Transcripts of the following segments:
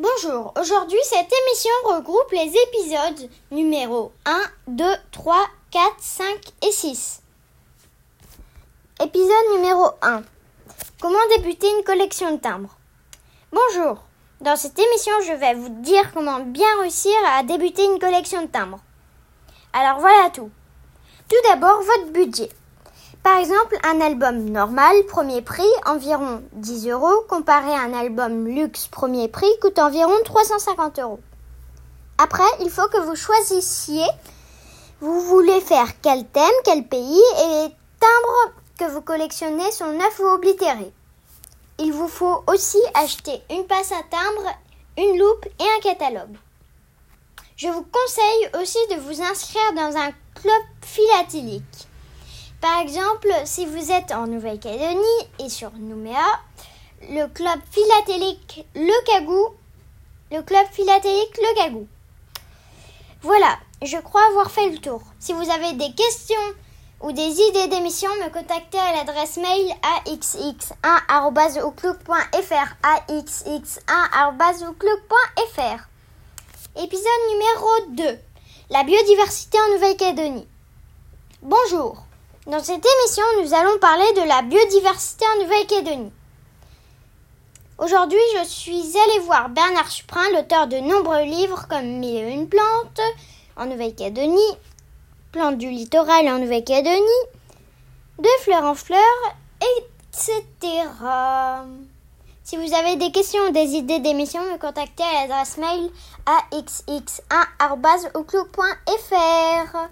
Bonjour, aujourd'hui cette émission regroupe les épisodes numéro 1, 2, 3, 4, 5 et 6. Épisode numéro 1. Comment débuter une collection de timbres? Bonjour, dans cette émission je vais vous dire comment bien réussir à débuter une collection de timbres. Alors voilà tout. Tout d'abord votre budget. Par exemple, un album normal, premier prix, environ 10 euros, comparé à un album luxe, premier prix, coûte environ 350 euros. Après, il faut que vous choisissiez, vous voulez faire quel thème, quel pays, et les timbres que vous collectionnez sont neufs ou oblitérés. Il vous faut aussi acheter une passe à timbre, une loupe et un catalogue. Je vous conseille aussi de vous inscrire dans un club philatélique. Par exemple, si vous êtes en Nouvelle-Calédonie et sur Nouméa, le club philatélique Le Cagou, le club philatélique Le Cagou. Voilà, je crois avoir fait le tour. Si vous avez des questions ou des idées d'émissions, me contactez à l'adresse mail axx1@outlook.fr axx1@outlook.fr. Épisode numéro 2. La biodiversité en Nouvelle-Calédonie. Bonjour. Dans cette émission, nous allons parler de la biodiversité en Nouvelle-Calédonie. Aujourd'hui, je suis allée voir Bernard Suprin, l'auteur de nombreux livres comme Mille et une plantes en Nouvelle-Calédonie, Plantes du littoral en Nouvelle-Calédonie, De fleurs en fleurs, etc. Si vous avez des questions ou des idées d'émissions, me contactez à l'adresse mail axx1.outlook.fr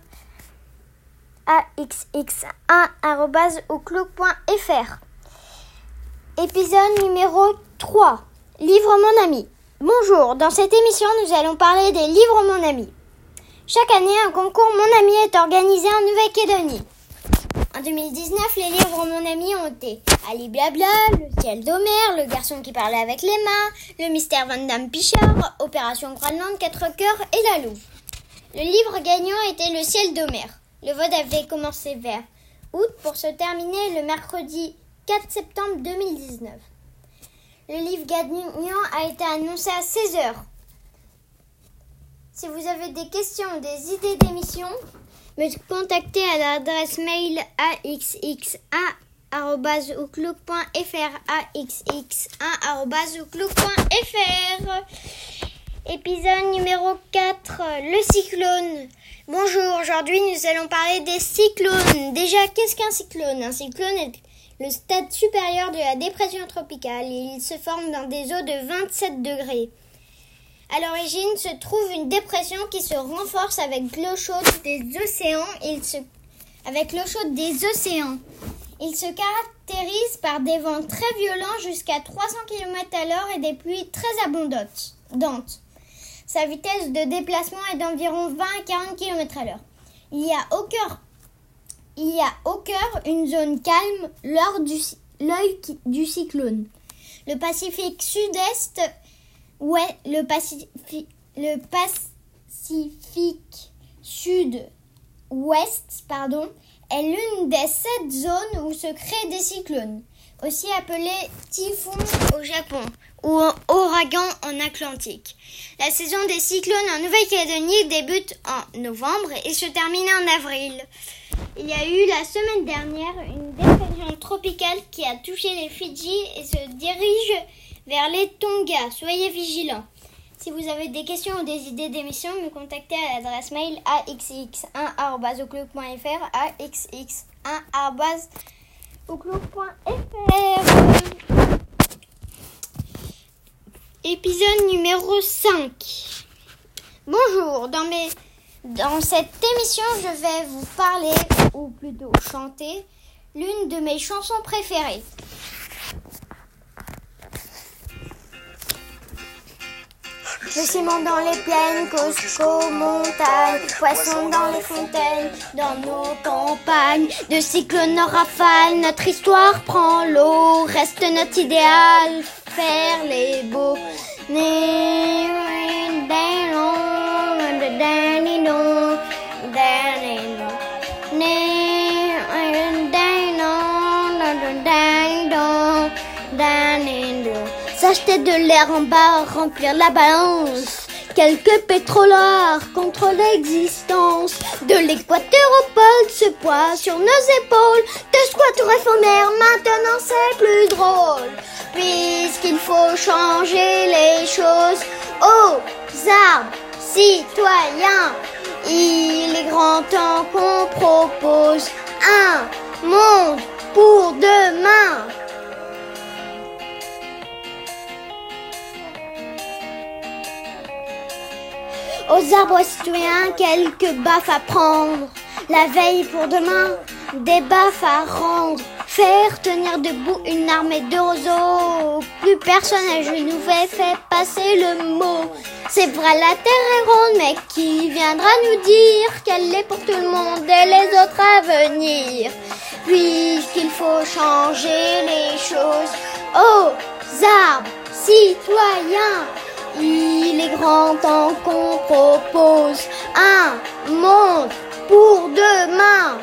axx1.outlook.fr. Épisode numéro 3. Livre mon ami. Bonjour, dans cette émission, nous allons parler des livres mon ami. Chaque année, un concours Mon ami est organisé en Nouvelle-Calédonie. En 2019, les livres Mon ami ont été Ali Blabla, Le ciel d'Homère, Le garçon qui parlait avec les mains, Le mystère Van Damme Pichard, Opération Groenland, Quatre cœurs et La Louve. Le livre gagnant était Le ciel d'Homère. Le vote avait commencé vers août pour se terminer le mercredi 4 septembre 2019. Le livre gagnant a été annoncé à 16h. Si vous avez des questions des idées d'émission, me contactez à l'adresse mail axx1.outlook.fr axx1.outlook.fr Épisode numéro 4 Le cyclone Bonjour, aujourd'hui nous allons parler des cyclones. Déjà, qu'est-ce qu'un cyclone? Un cyclone est le stade supérieur de la dépression tropicale il se forme dans des eaux de 27 degrés. À l'origine se trouve une dépression qui se renforce avec l'eau chaude des océans. Il se... Avec l'eau chaude des océans. Il se caractérise par des vents très violents jusqu'à 300 km à l'heure et des pluies très abondantes. Sa vitesse de déplacement est d'environ 20 à 40 km à l'heure. Il y a au cœur, une zone calme l'œil du cyclone. Le Pacifique Sud-Ouest, est l'une des sept zones où se créent des cyclones, aussi appelés typhons au Japon ou ouragan en Atlantique. La saison des cyclones en Nouvelle-Calédonie débute en novembre et se termine en avril. Il y a eu la semaine dernière une dépression tropicale qui a touché les Fidji et se dirige vers les Tonga. Soyez vigilants. Si vous avez des questions ou des idées d'émission, me contactez à l'adresse mail axx1.outlook.fr axx1.outlook.fr Épisode numéro 5. Bonjour, dans, mes... dans cette émission, je vais vous parler, ou plutôt chanter, l'une de mes chansons préférées. Le ciment dans les plaines, Cosco, montagne, poissons dans les fontaines, dans nos campagnes, de cyclones en rafale, notre histoire prend l'eau, reste notre idéal, faire les beaux. S'acheter de l'air en bas, remplir la balance. Quelques pétroleurs contre l'existence de l'équateur au pôle, ce poids sur nos épaules. De squat réformaire, maintenant c'est plus drôle. Puisqu'il faut changer les choses aux arbres citoyens. Il est grand temps qu'on propose un monde pour demain. Aux arbres citoyens, quelques baffes à prendre. La veille pour demain, des baffes à rendre. Faire tenir debout une armée de roseaux. Plus personne à genoux fait, fait passer le mot. C'est vrai, la terre est ronde, mais qui viendra nous dire qu'elle est pour tout le monde et les autres à venir? Puisqu'il faut changer les choses aux arbres citoyens. Il est grand temps qu'on propose un monde pour demain.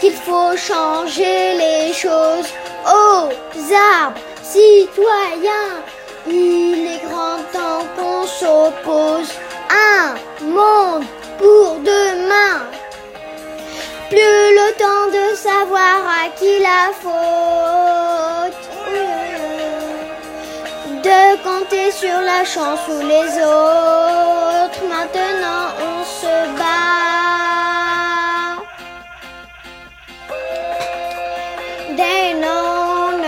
Qu'il faut changer les choses aux arbres citoyens. Il est grand temps qu'on s'oppose un monde pour demain. Plus le temps de savoir à qui la faute de compter sur la chance ou les autres. Maintenant, on se bat. Des non,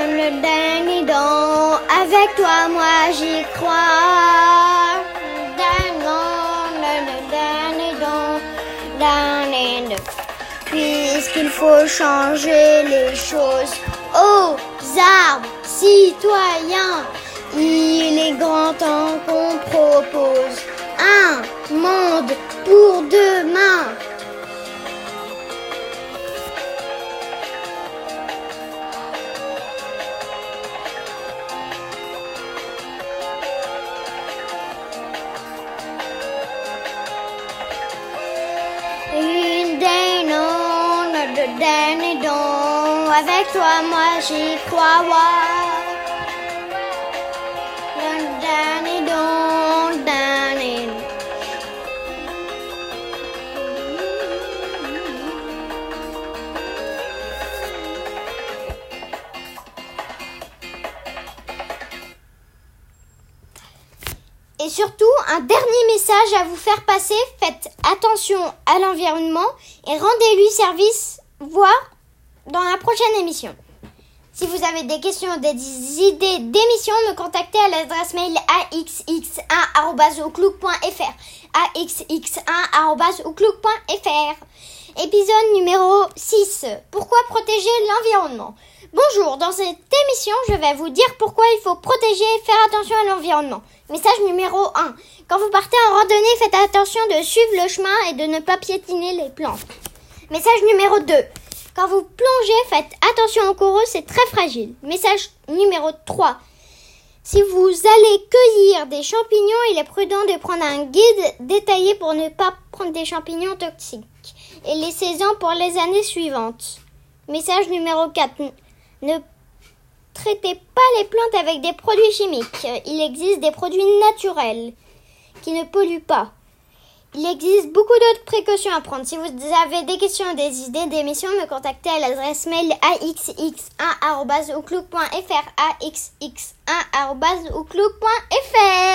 dernier don. Avec toi, moi, j'y crois. Des non, le dernier don. D'un Puisqu'il faut changer les choses aux arbres citoyens. Il est grand temps qu'on propose un monde pour demain. Une des de don. Avec toi, moi, j'y crois. Et surtout, un dernier message à vous faire passer. Faites attention à l'environnement et rendez-lui service, voire dans la prochaine émission. Si vous avez des questions ou des idées d'émissions, me contactez à l'adresse mail axx1.outlook.fr axx1.outlook.fr Épisode numéro 6. Pourquoi protéger l'environnement? Bonjour, dans cette émission, je vais vous dire pourquoi il faut protéger et faire attention à l'environnement. Message numéro 1. Quand vous partez en randonnée, faites attention de suivre le chemin et de ne pas piétiner les plantes. Message numéro 2. Quand vous plongez, faites attention aux coraux, c'est très fragile. Message numéro 3. Si vous allez cueillir des champignons, il est prudent de prendre un guide détaillé pour ne pas prendre des champignons toxiques et les saisons pour les années suivantes. Message numéro 4. Ne traitez pas les plantes avec des produits chimiques. Il existe des produits naturels qui ne polluent pas. Il existe beaucoup d'autres précautions à prendre. Si vous avez des questions des idées d'émissions, me contactez à l'adresse mail axx1.outlook.fr axx1.outlook.fr